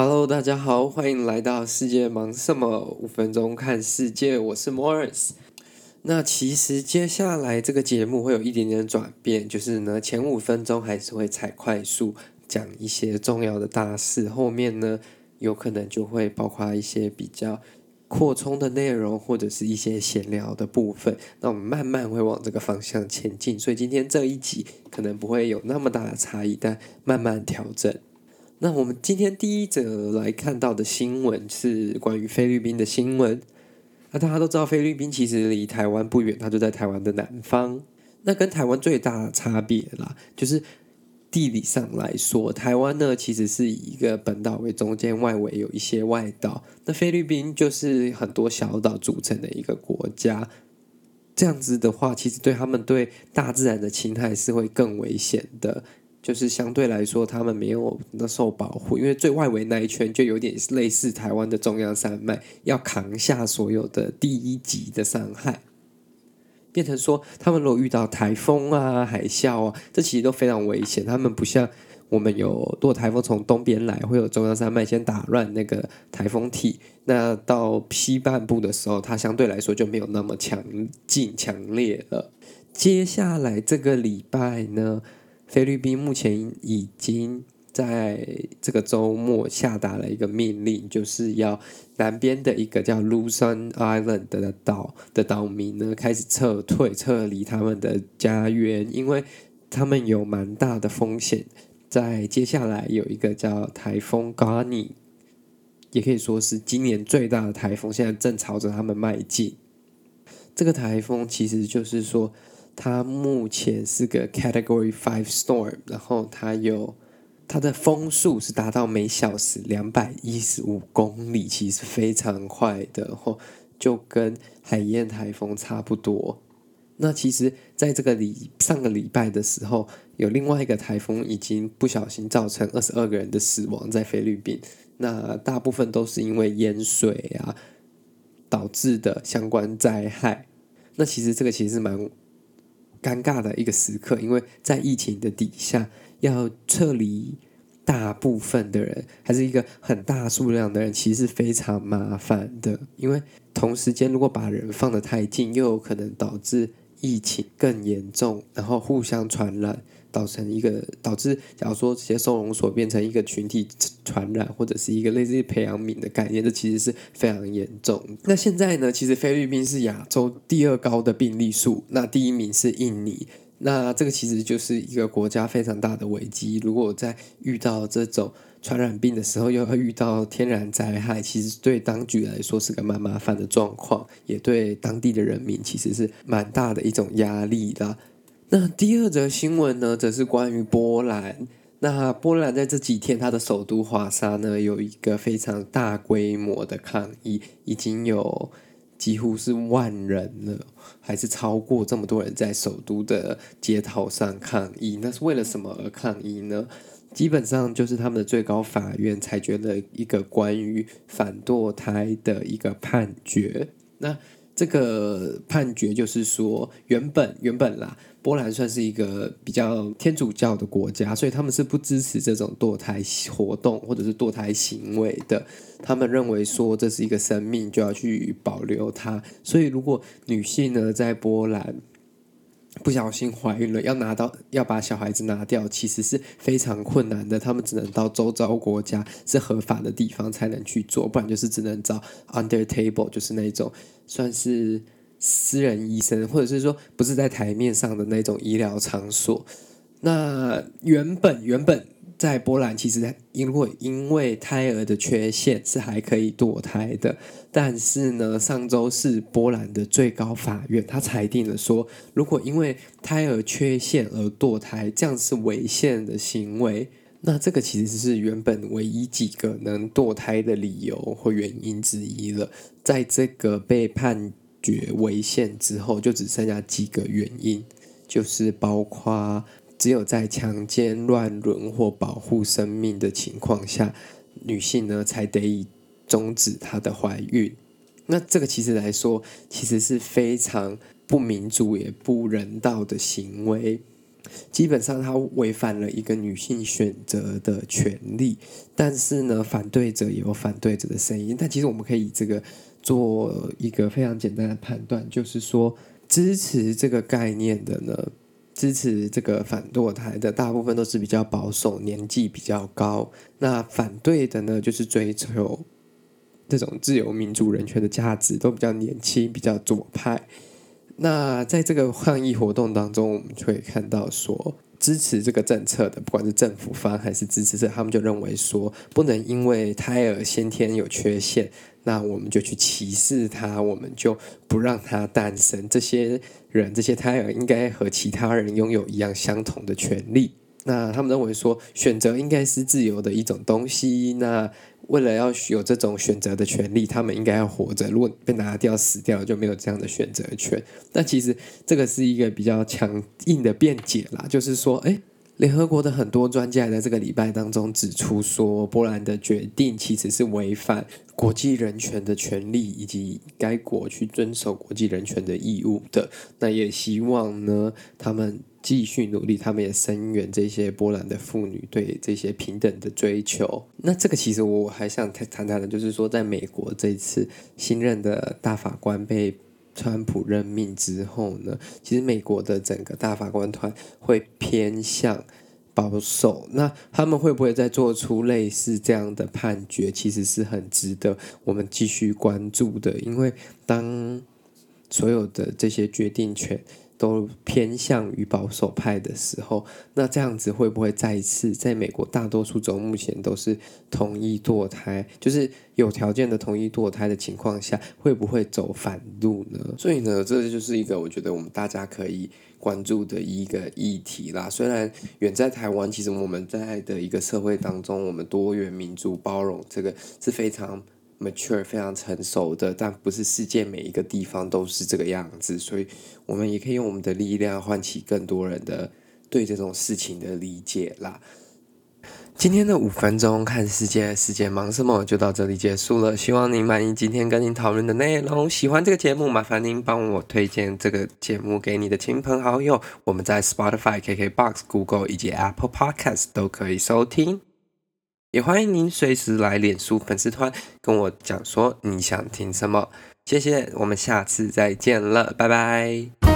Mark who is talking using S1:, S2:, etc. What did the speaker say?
S1: Hello，大家好，欢迎来到世界忙什么？五分钟看世界，我是 Morris。那其实接下来这个节目会有一点点转变，就是呢，前五分钟还是会采快速讲一些重要的大事，后面呢，有可能就会包括一些比较扩充的内容，或者是一些闲聊的部分。那我们慢慢会往这个方向前进，所以今天这一集可能不会有那么大的差异，但慢慢调整。那我们今天第一则来看到的新闻是关于菲律宾的新闻。那大家都知道，菲律宾其实离台湾不远，它就在台湾的南方。那跟台湾最大的差别啦，就是地理上来说，台湾呢其实是以一个本岛为中间，外围有一些外岛。那菲律宾就是很多小岛组成的一个国家。这样子的话，其实对他们对大自然的侵害是会更危险的。就是相对来说，他们没有那受保护，因为最外围那一圈就有点类似台湾的中央山脉，要扛下所有的第一级的伤害，变成说他们如果遇到台风啊、海啸啊，这其实都非常危险。他们不像我们有，如果台风从东边来，会有中央山脉先打乱那个台风体，那到西半部的时候，它相对来说就没有那么强劲、强烈了。接下来这个礼拜呢，菲律宾目前已经在这个周末下达了一个命令，就是要南边的一个叫 Luzon Island 的岛的岛民呢开始撤退、撤离他们的家园，因为他们有蛮大的风险。在接下来有一个叫台风 Goni，也可以说是今年最大的台风，现在正朝着他们迈进。这个台风其实就是说。它目前是个 Category Five Storm，然后它有它的风速是达到每小时两百一十五公里，其实非常快的，吼，就跟海燕台风差不多。那其实在这个礼上个礼拜的时候，有另外一个台风已经不小心造成二十二个人的死亡在菲律宾，那大部分都是因为淹水啊导致的相关灾害。那其实这个其实蛮。尴尬的一个时刻，因为在疫情的底下，要撤离大部分的人，还是一个很大数量的人，其实是非常麻烦的。因为同时间，如果把人放得太近，又有可能导致疫情更严重，然后互相传染。造成一个导致，假如说这些收容所变成一个群体传染，或者是一个类似于培养皿的概念，这其实是非常严重。那现在呢，其实菲律宾是亚洲第二高的病例数，那第一名是印尼。那这个其实就是一个国家非常大的危机。如果在遇到这种传染病的时候，又要遇到天然灾害，其实对当局来说是个蛮麻烦的状况，也对当地的人民其实是蛮大的一种压力的。那第二则新闻呢，则是关于波兰。那波兰在这几天，它的首都华沙呢，有一个非常大规模的抗议，已经有几乎是万人了，还是超过这么多人在首都的街头上抗议。那是为了什么而抗议呢？基本上就是他们的最高法院裁决了一个关于反堕胎的一个判决。那这个判决就是说，原本原本啦。波兰算是一个比较天主教的国家，所以他们是不支持这种堕胎活动或者是堕胎行为的。他们认为说，这是一个生命，就要去保留它。所以如果女性呢，在波兰不小心怀孕了，要拿到要把小孩子拿掉，其实是非常困难的。他们只能到周遭国家是合法的地方才能去做，不然就是只能找 under table，就是那种算是。私人医生，或者是说不是在台面上的那种医疗场所。那原本原本在波兰，其实因为因为胎儿的缺陷是还可以堕胎的，但是呢，上周是波兰的最高法院，他裁定了说，如果因为胎儿缺陷而堕胎，这样是违宪的行为。那这个其实是原本唯一几个能堕胎的理由或原因之一了，在这个被判。决违宪之后，就只剩下几个原因，就是包括只有在强奸、乱伦或保护生命的情况下，女性呢才得以终止她的怀孕。那这个其实来说，其实是非常不民主也不人道的行为。基本上它违反了一个女性选择的权利。但是呢，反对者也有反对者的声音。但其实我们可以以这个做一个非常简单的判断，就是说支持这个概念的呢。支持这个反堕胎的大部分都是比较保守，年纪比较高。那反对的呢，就是追求这种自由、民主、人权的价值，都比较年轻，比较左派。那在这个抗议活动当中，我们就会看到说，支持这个政策的，不管是政府方还是支持者，他们就认为说，不能因为胎儿先天有缺陷。那我们就去歧视他，我们就不让他诞生。这些人，这些胎儿应该和其他人拥有一样相同的权利。那他们认为说，选择应该是自由的一种东西。那为了要有这种选择的权利，他们应该要活着。如果被拿掉、死掉，就没有这样的选择权。但其实这个是一个比较强硬的辩解啦，就是说，哎。联合国的很多专家在这个礼拜当中指出说，波兰的决定其实是违反国际人权的权利，以及该国去遵守国际人权的义务的。那也希望呢，他们继续努力，他们也声援这些波兰的妇女对这些平等的追求。那这个其实我还想谈谈的，就是说，在美国这次新任的大法官被。川普任命之后呢，其实美国的整个大法官团会偏向保守。那他们会不会再做出类似这样的判决？其实是很值得我们继续关注的，因为当所有的这些决定权。都偏向于保守派的时候，那这样子会不会再一次在美国大多数州目前都是同意堕胎，就是有条件的同意堕胎的情况下，会不会走反路呢？所以呢，这就是一个我觉得我们大家可以关注的一个议题啦。虽然远在台湾，其实我们在的一个社会当中，我们多元、民主、包容，这个是非常。Mature 非常成熟的，但不是世界每一个地方都是这个样子，所以我们也可以用我们的力量唤起更多人的对这种事情的理解啦。今天的五分钟看世界，世界忙什么就到这里结束了。希望您满意今天跟您讨论的内容，喜欢这个节目，麻烦您帮我推荐这个节目给你的亲朋好友。我们在 Spotify、KKBox、Google 以及 Apple Podcast 都可以收听。也欢迎您随时来脸书粉丝团跟我讲说你想听什么，谢谢，我们下次再见了，拜拜。